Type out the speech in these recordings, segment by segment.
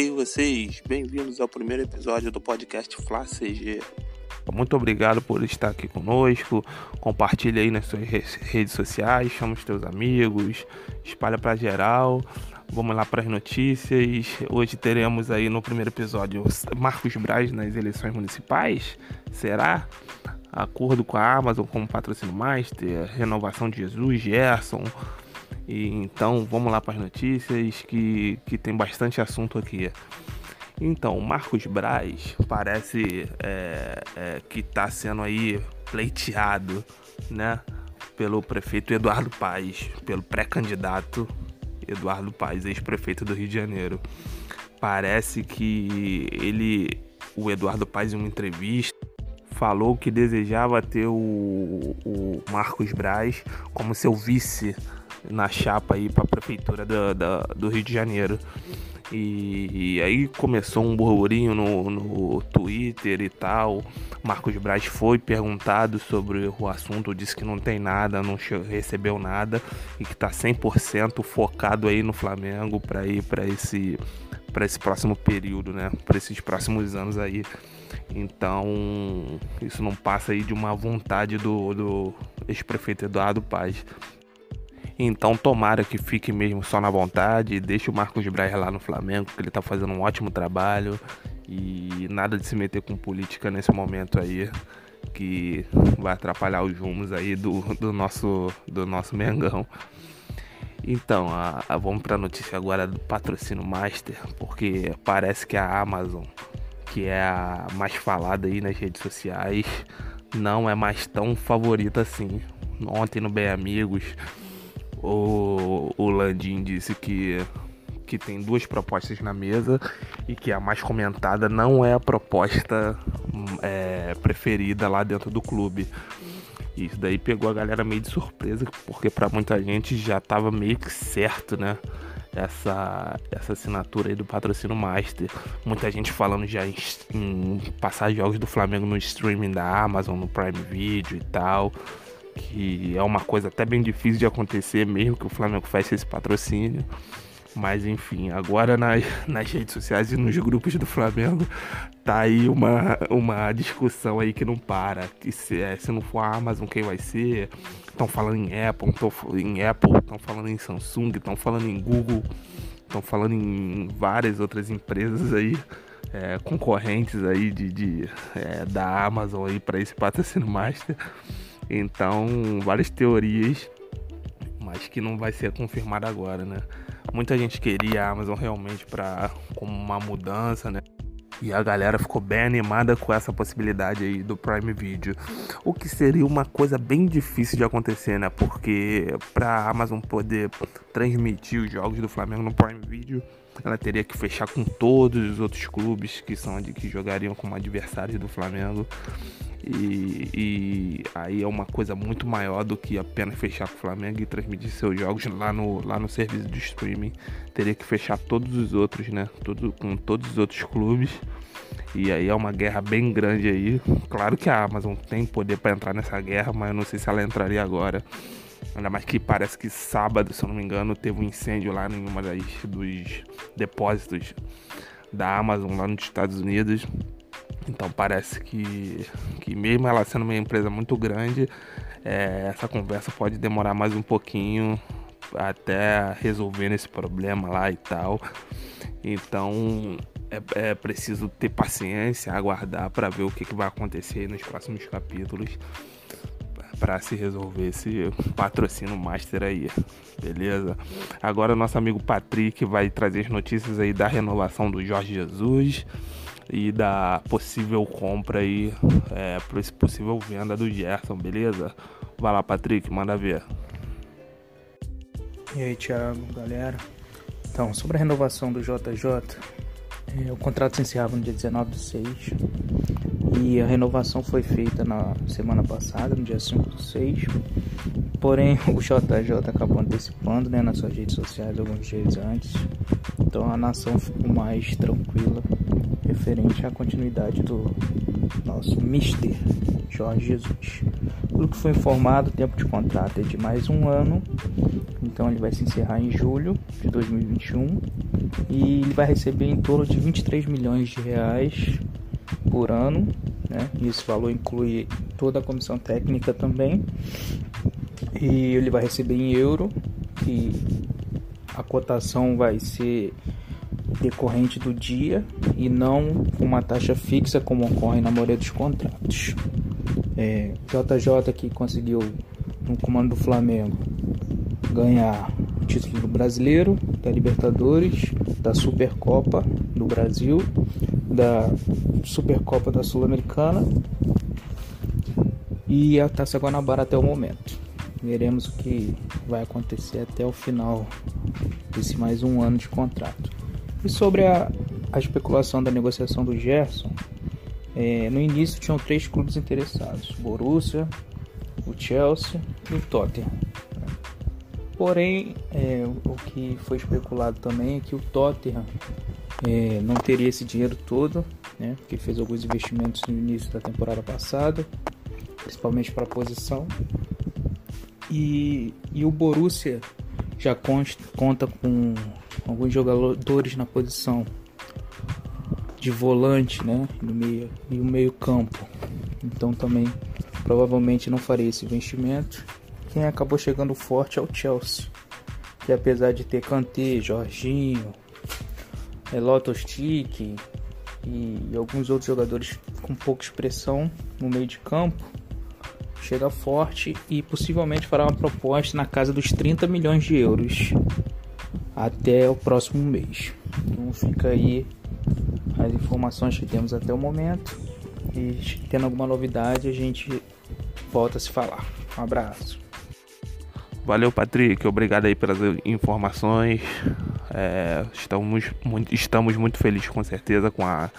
E vocês, bem-vindos ao primeiro episódio do podcast Fla CG. Muito obrigado por estar aqui conosco. Compartilhe aí nas suas redes sociais, chama os teus amigos, espalha para geral. Vamos lá para as notícias. Hoje teremos aí no primeiro episódio Marcos Braz nas eleições municipais. Será? Acordo com a Amazon como patrocínio master, renovação de Jesus, Gerson. E então vamos lá para as notícias que, que tem bastante assunto aqui. Então, Marcos Braz parece é, é, que está sendo aí pleiteado, né, pelo prefeito Eduardo Paes, pelo pré-candidato Eduardo Paes, ex-prefeito do Rio de Janeiro. Parece que ele, o Eduardo Paes, em uma entrevista, falou que desejava ter o, o Marcos Braz como seu vice na chapa aí para a prefeitura do, do, do, Rio de Janeiro. E, e, aí começou um burburinho no, no Twitter e tal. Marcos Braz foi perguntado sobre o assunto, disse que não tem nada, não recebeu nada e que está 100% focado aí no Flamengo para ir para esse para esse próximo período, né? Para esses próximos anos aí. Então, isso não passa aí de uma vontade do, do ex-prefeito Eduardo Paz. Então tomara que fique mesmo só na vontade, deixe o Marcos Braz lá no Flamengo, que ele tá fazendo um ótimo trabalho e nada de se meter com política nesse momento aí que vai atrapalhar os rumos aí do, do nosso do nosso Mengão. Então, a, a, vamos para a notícia agora do patrocínio Master, porque parece que a Amazon, que é a mais falada aí nas redes sociais, não é mais tão favorita assim. Ontem no Bem Amigos, o, o Landim disse que, que tem duas propostas na mesa e que a mais comentada não é a proposta é, preferida lá dentro do clube. Isso daí pegou a galera meio de surpresa, porque para muita gente já estava meio que certo, né? Essa, essa assinatura aí do patrocínio Master. Muita gente falando já em, em passar jogos do Flamengo no streaming da Amazon, no Prime Video e tal que é uma coisa até bem difícil de acontecer, mesmo que o Flamengo feche esse patrocínio. Mas enfim, agora nas, nas redes sociais e nos grupos do Flamengo tá aí uma, uma discussão aí que não para. Que se, é, se não for a Amazon, quem vai ser? Estão falando em Apple, estão em Apple, estão falando em Samsung, estão falando em Google, estão falando em várias outras empresas aí. É, concorrentes aí de, de é, da Amazon aí para esse patrocínio master. Então, várias teorias, mas que não vai ser confirmada agora, né? Muita gente queria a Amazon realmente para como uma mudança, né? E a galera ficou bem animada com essa possibilidade aí do Prime Video. O que seria uma coisa bem difícil de acontecer, né? Porque para a Amazon poder transmitir os jogos do Flamengo no Prime Video, ela teria que fechar com todos os outros clubes que são que jogariam como adversários do Flamengo. E, e, aí é uma coisa muito maior do que apenas fechar com o Flamengo e transmitir seus jogos lá no, lá no serviço de streaming. Teria que fechar todos os outros, né? Todo, com todos os outros clubes. E aí é uma guerra bem grande aí. Claro que a Amazon tem poder para entrar nessa guerra, mas eu não sei se ela entraria agora. Ainda mais que parece que sábado, se eu não me engano, teve um incêndio lá em uma das dos depósitos da Amazon lá nos Estados Unidos. Então parece que, que mesmo ela sendo uma empresa muito grande, é, essa conversa pode demorar mais um pouquinho até resolver esse problema lá e tal. Então é, é preciso ter paciência, aguardar para ver o que, que vai acontecer nos próximos capítulos para se resolver esse patrocínio master aí, beleza? Agora nosso amigo Patrick vai trazer as notícias aí da renovação do Jorge Jesus e da possível compra aí, é, possível venda do Gerson, beleza? Vai lá, Patrick, manda ver. E aí, Thiago, galera. Então, sobre a renovação do JJ, é, o contrato se encerrava no dia 19 de 6 e a renovação foi feita na semana passada, no dia 5 de 6. Porém, o JJ acabou antecipando né, nas suas redes sociais alguns dias antes. Então a nação ficou mais tranquila referente à continuidade do nosso Mister Jorge Jesus. Pelo que foi informado, o tempo de contrato é de mais um ano, então ele vai se encerrar em julho de 2021 e ele vai receber em torno de 23 milhões de reais por ano, né? Esse valor inclui toda a comissão técnica também. E ele vai receber em euro, que a cotação vai ser decorrente do dia e não uma taxa fixa como ocorre na maioria dos contratos. É, JJ que conseguiu no comando do Flamengo ganhar o título brasileiro, da Libertadores, da Supercopa do Brasil, da Supercopa da Sul-Americana e a Taça Guanabara até o momento. Veremos o que vai acontecer até o final desse mais um ano de contrato. E sobre a, a especulação da negociação do Gerson, é, no início tinham três clubes interessados: Borussia, o Chelsea e o Tottenham. Porém, é, o que foi especulado também é que o Tottenham é, não teria esse dinheiro todo, né, porque fez alguns investimentos no início da temporada passada, principalmente para a posição. E, e o Borussia já consta, conta com alguns jogadores na posição de volante, né, no meio e o meio campo. Então também provavelmente não farei esse investimento. Quem acabou chegando forte é o Chelsea, que apesar de ter Kanté, Jorginho, é, Lotostic e alguns outros jogadores com pouca expressão no meio de campo, chega forte e possivelmente fará uma proposta na casa dos 30 milhões de euros até o próximo mês. Então fica aí as informações que temos até o momento e tendo alguma novidade a gente volta a se falar. Um abraço. Valeu, Patrick. Obrigado aí pelas informações. É, estamos, muito, estamos muito felizes, com certeza, com a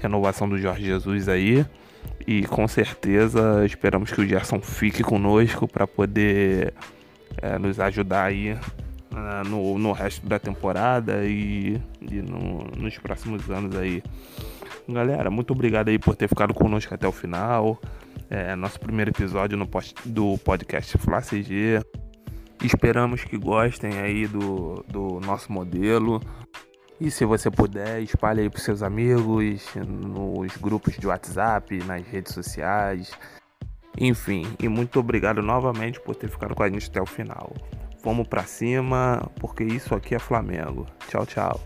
renovação do Jorge Jesus aí. E com certeza esperamos que o Gerson fique conosco para poder é, nos ajudar aí uh, no, no resto da temporada e, e no, nos próximos anos aí. Galera, muito obrigado aí por ter ficado conosco até o final. É, nosso primeiro episódio no post, do podcast Fla CG. Esperamos que gostem aí do, do nosso modelo. E se você puder, espalhe aí para seus amigos, nos grupos de WhatsApp, nas redes sociais. Enfim, e muito obrigado novamente por ter ficado com a gente até o final. Vamos para cima, porque isso aqui é Flamengo. Tchau, tchau.